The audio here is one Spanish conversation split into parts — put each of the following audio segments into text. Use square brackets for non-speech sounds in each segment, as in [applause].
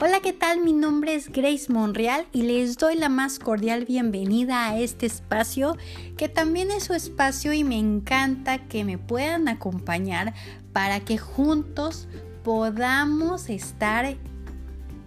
Hola, ¿qué tal? Mi nombre es Grace Monreal y les doy la más cordial bienvenida a este espacio que también es su espacio y me encanta que me puedan acompañar para que juntos podamos estar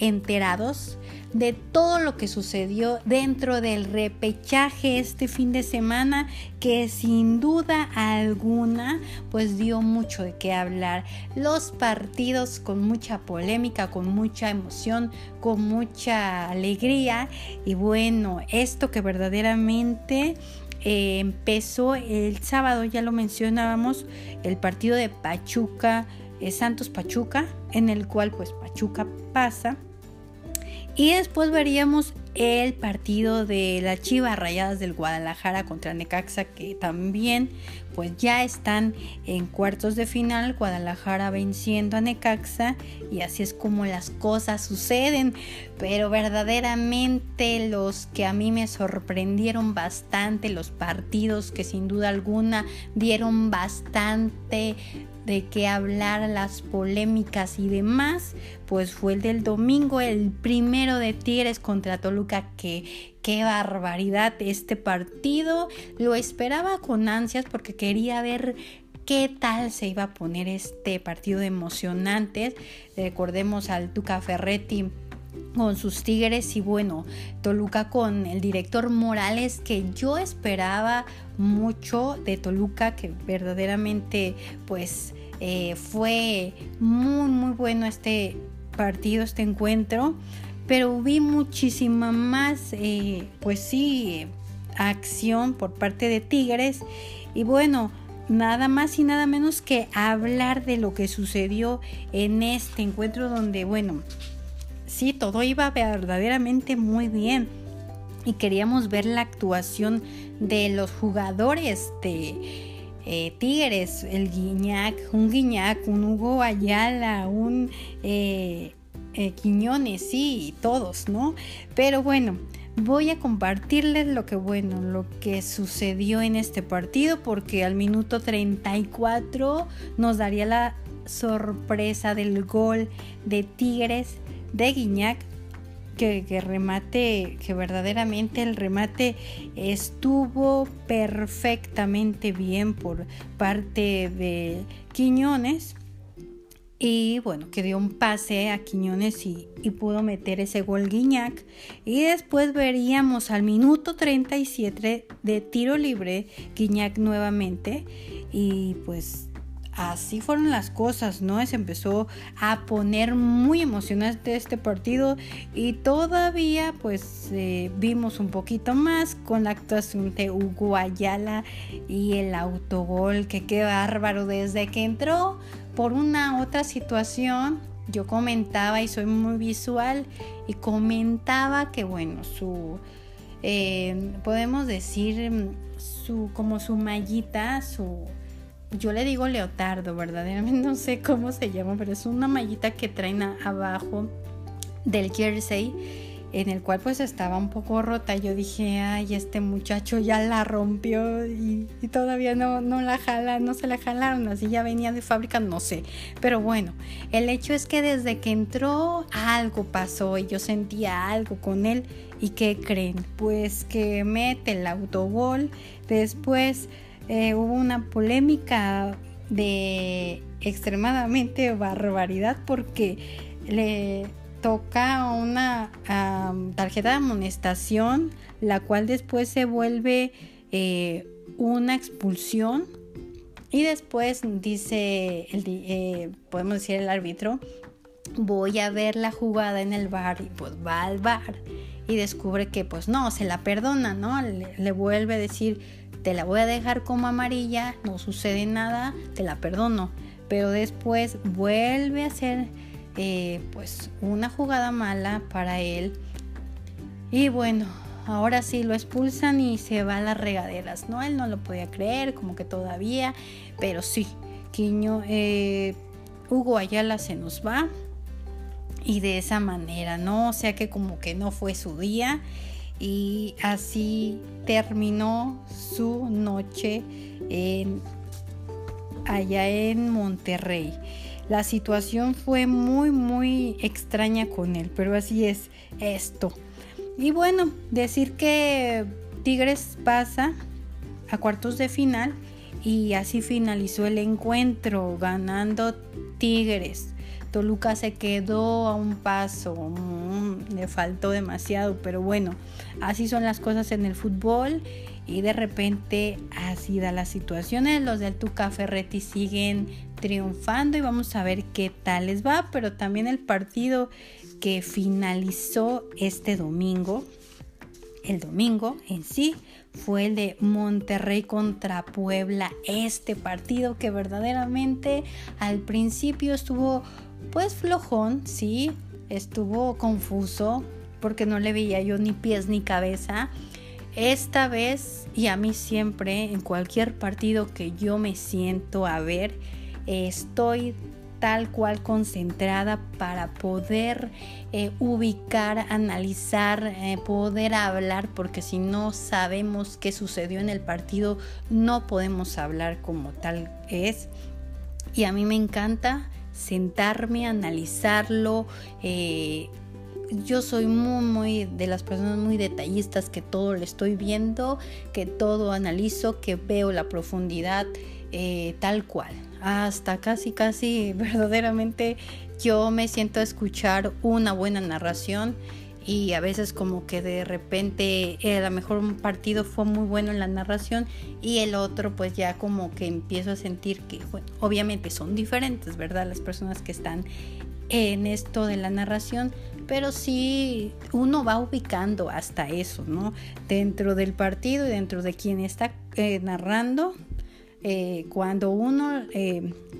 enterados de todo lo que sucedió dentro del repechaje este fin de semana que sin duda alguna pues dio mucho de qué hablar. Los partidos con mucha polémica, con mucha emoción, con mucha alegría y bueno, esto que verdaderamente eh, empezó el sábado, ya lo mencionábamos, el partido de Pachuca, eh, Santos Pachuca, en el cual pues Pachuca pasa y después veríamos el partido de las Chivas Rayadas del Guadalajara contra Necaxa que también pues ya están en cuartos de final, Guadalajara venciendo a Necaxa y así es como las cosas suceden, pero verdaderamente los que a mí me sorprendieron bastante, los partidos que sin duda alguna dieron bastante de qué hablar, las polémicas y demás, pues fue el del domingo, el primero de Tigres contra Toluca, que qué barbaridad este partido, lo esperaba con ansias porque quería ver qué tal se iba a poner este partido de emocionantes, recordemos al Tuca Ferretti con sus Tigres y bueno, Toluca con el director Morales que yo esperaba mucho de Toluca que verdaderamente pues eh, fue muy muy bueno este partido, este encuentro, pero vi muchísima más eh, pues sí acción por parte de Tigres y bueno, nada más y nada menos que hablar de lo que sucedió en este encuentro donde bueno, sí, todo iba verdaderamente muy bien. Y queríamos ver la actuación de los jugadores de eh, Tigres, el Guiñac, un Guiñac, un Hugo Ayala, un eh, eh, Quiñones, sí, todos, ¿no? Pero bueno, voy a compartirles lo que bueno, lo que sucedió en este partido porque al minuto 34 nos daría la sorpresa del gol de Tigres de Guiñac que, que, remate, que verdaderamente el remate estuvo perfectamente bien por parte de Quiñones. Y bueno, que dio un pase a Quiñones y, pudo meter ese gol Guiñac. Y después veríamos al minuto 37 de tiro libre Guiñac nuevamente. Y pues así fueron las cosas, ¿no? Se empezó a poner muy emocionante este partido y todavía pues eh, vimos un poquito más con la actuación de Hugo Ayala y el autogol, que qué bárbaro desde que entró por una otra situación. Yo comentaba y soy muy visual y comentaba que bueno, su, eh, podemos decir, su, como su mallita, su yo le digo leotardo, verdaderamente [laughs] no sé cómo se llama, pero es una mallita que traen abajo del jersey en el cual pues estaba un poco rota. Yo dije, ay, este muchacho ya la rompió y, todavía no, no la jala, no se la jalaron, así ya venía de fábrica, no sé. Pero bueno, el hecho es que desde que entró algo pasó y yo sentía algo con él. ¿Y qué creen? Pues que mete el autogol, después eh, hubo una polémica de extremadamente barbaridad porque le toca una tarjeta de amonestación, la cual después se vuelve eh, una expulsión. Y después dice, el, eh, podemos decir el árbitro, voy a ver la jugada en el bar y pues va al bar y descubre que pues no, se la perdona, ¿no? le vuelve a decir, te la voy a dejar como amarilla, no sucede nada, te la perdono. Pero después vuelve a ser eh, pues una jugada mala para él. Y bueno, ahora sí lo expulsan y se va a las regaderas, ¿no? Él no lo podía creer, como que todavía, pero sí, Quiño, eh, Hugo Ayala se nos va. Y de esa manera, ¿no? O sea que como que no fue su día y así terminó su noche en allá en Monterrey. La situación fue muy, muy extraña con él, pero así es esto. Y bueno, decir que Tigres pasa a cuartos de final y así finalizó el encuentro ganando Tigres. Toluca se quedó a un paso, le faltó demasiado, pero bueno, así son las cosas en el fútbol y de repente así da la situación. Los del Tuca Ferretti siguen triunfando y vamos a ver qué tal les va, pero también el partido que finalizó este domingo, el domingo en sí, fue el de Monterrey contra Puebla. Este partido que verdaderamente al principio estuvo pues flojón, sí, estuvo confuso porque no le veía yo ni pies ni cabeza. Esta vez y a mí siempre en cualquier partido que yo me siento a ver, estoy tal cual concentrada para poder eh, ubicar, analizar, eh, poder hablar, porque si no sabemos qué sucedió en el partido, no podemos hablar como tal es. Y a mí me encanta sentarme, analizarlo. Eh, yo soy muy, muy de las personas muy detallistas que todo lo estoy viendo, que todo analizo, que veo la profundidad tal cual hasta casi, casi [laughs] verdaderamente yo me siento a escuchar una buena narración y a veces como que de repente eh, a lo mejor un partido fue muy bueno en la narración y el otro pues ya como que empiezo a sentir que obviamente son diferentes, ¿verdad? Las personas que están en esto de la narración, pero sí uno va ubicando hasta eso, ¿no? Dentro del partido y dentro de quien está eh, narrando, eh, cuando uno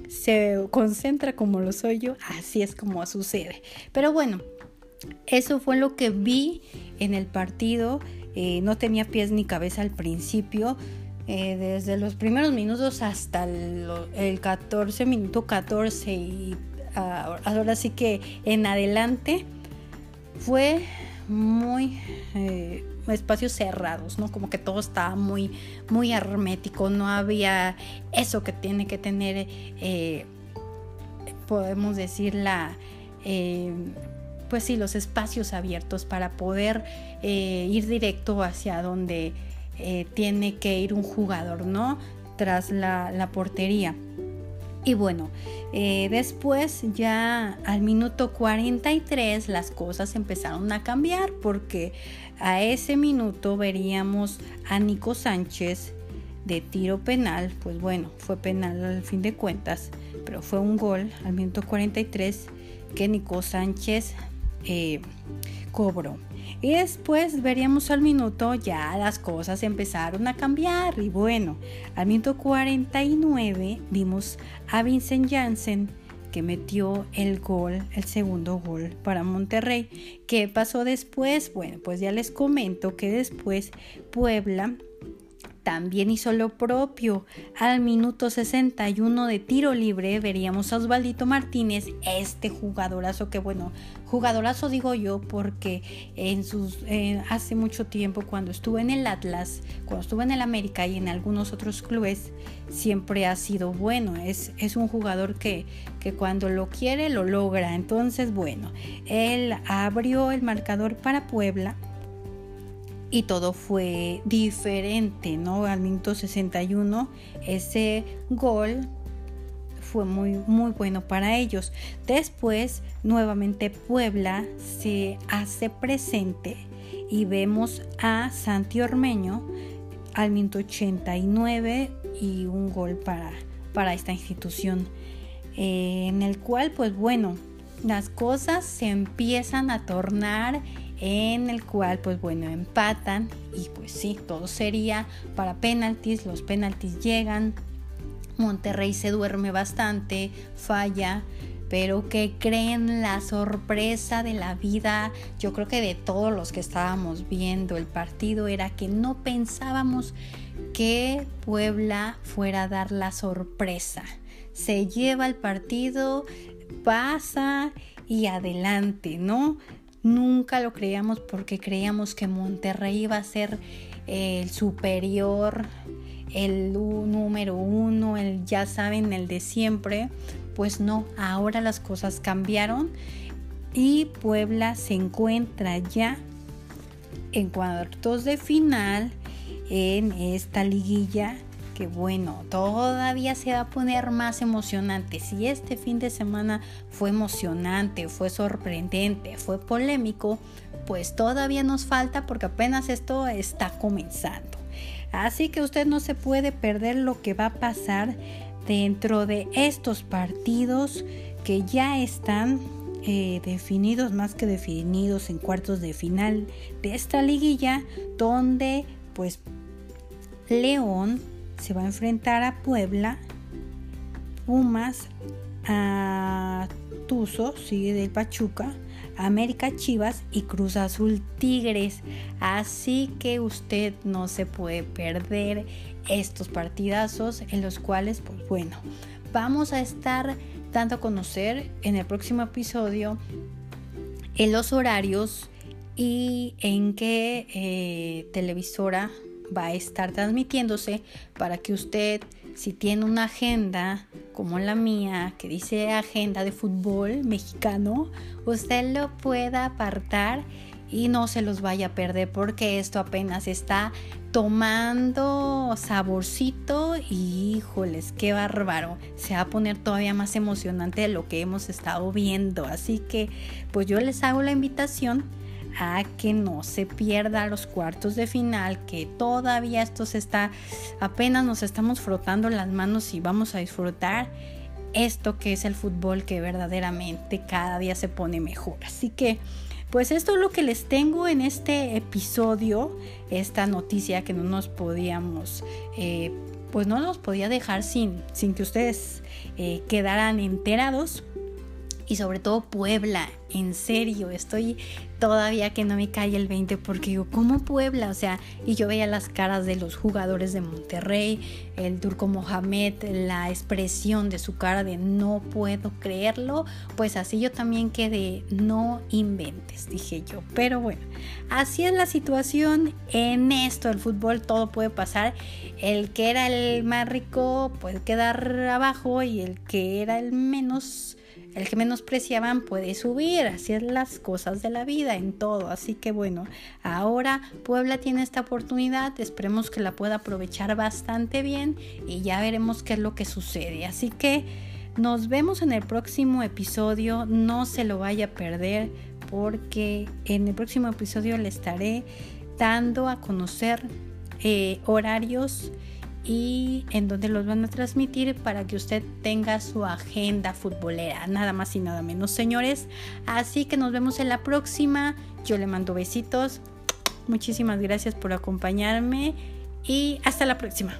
se concentra como lo soy yo, así es como sucede. Pero bueno, eso fue lo que vi en el partido. Eh, no tenía pies ni cabeza al principio. desde los primeros minutos hasta el, 14, minuto 14 y ah, ahora sí que en adelante fue muy espacios cerrados, ¿no? Como que todo estaba muy, muy hermético, no había eso que tiene que tener, eh, podemos decir, la, eh, pues sí, los espacios abiertos para poder eh, ir directo hacia donde tiene que ir un jugador, ¿no? Tras la, la portería. Y bueno, eh, después ya al minuto 43 las cosas empezaron a cambiar porque a ese minuto veríamos a Nico Sánchez de tiro penal, pues bueno, fue penal al fin de cuentas, pero fue un gol al minuto 43 que Nico Sánchez eh, cobró. Y después veríamos al minuto ya las cosas empezaron a cambiar y bueno, al minuto 49 vimos a Vincent Janssen que metió el gol, el segundo gol para Monterrey. ¿Qué pasó después? Bueno, pues ya les comento que después Puebla también hizo lo propio. Al minuto 61 de tiro libre veríamos a Osvaldito Martínez, este jugadorazo que bueno, jugadorazo digo yo porque en sus hace mucho tiempo cuando estuve en el Atlas, cuando estuve en el América y en algunos otros clubes siempre ha sido bueno. Es, es un jugador que, que cuando lo quiere lo logra. Entonces bueno, él abrió el marcador para Puebla y todo fue diferente, ¿no? Al minuto 61 ese gol fue muy muy bueno para ellos. Después nuevamente Puebla se hace presente y vemos a Santi Ormeño al minuto 89 y un gol para, para esta institución eh, en el cual pues bueno las cosas se empiezan a tornar en el cual pues bueno empatan y pues sí, todo sería para penaltis, los penaltis llegan, Monterrey se duerme bastante, falla, pero que creen la sorpresa de la vida, yo creo que de todos los que estábamos viendo el partido era que no pensábamos que Puebla fuera a dar la sorpresa. Se lleva el partido, pasa y adelante, ¿no? Nunca lo creíamos porque creíamos que Monterrey iba a ser el superior el número uno, el ya saben, el de siempre. Pues no, ahora las cosas cambiaron y Puebla se encuentra ya en cuartos de final en esta liguilla que bueno, todavía se va a poner más emocionante. Si este fin de semana fue emocionante, fue sorprendente, fue polémico, pues todavía nos falta porque apenas esto está comenzando. Así que usted no se puede perder lo que va a pasar dentro de estos partidos que ya están eh, definidos, más que definidos en cuartos de final de esta liguilla, donde pues León se va a enfrentar a Puebla, Pumas, a Tuzo, sigue del Pachuca, América Chivas y Cruz Azul Tigres. Así que usted no se puede perder estos partidazos en los cuales, pues bueno, vamos a estar dando a conocer en el próximo episodio en los horarios y en qué eh, televisora va a estar transmitiéndose para que usted, si tiene una agenda como la mía, que dice agenda de fútbol mexicano, usted lo pueda apartar y no se los vaya a perder porque esto apenas está tomando saborcito y híjoles, qué bárbaro. Se va a poner todavía más emocionante de lo que hemos estado viendo. Así que pues yo les hago la invitación a que no se pierda los cuartos de final, que todavía esto se está, apenas nos estamos frotando las manos y vamos a disfrutar esto que es el fútbol que verdaderamente cada día se pone mejor. Así que, pues esto es lo que les tengo en este episodio, esta noticia que no nos podíamos, eh, pues no nos podía dejar sin, sin que ustedes eh, quedaran enterados y sobre todo Puebla. En serio, estoy todavía que no me cae el 20 porque digo, ¿cómo Puebla? O sea, y yo veía las caras de los jugadores de Monterrey, el turco Mohamed, la expresión de su cara de no puedo creerlo, pues así yo también quedé, no inventes, dije yo. Pero bueno, así es la situación en esto, el fútbol todo puede pasar. El que era el más rico puede quedar abajo y el que era el menos el que menospreciaban puede subir, así es las cosas de la vida en todo. Así que bueno, ahora Puebla tiene esta oportunidad, esperemos que la pueda aprovechar bastante bien y ya veremos qué es lo que sucede. Así que nos vemos en el próximo episodio, no se lo vaya a perder porque en el próximo episodio le estaré dando a conocer eh, horarios y en donde los van a transmitir para que usted tenga su agenda futbolera, nada más y nada menos, señores. Así que nos vemos en la próxima. Yo le mando besitos. Muchísimas gracias por acompañarme y hasta la próxima.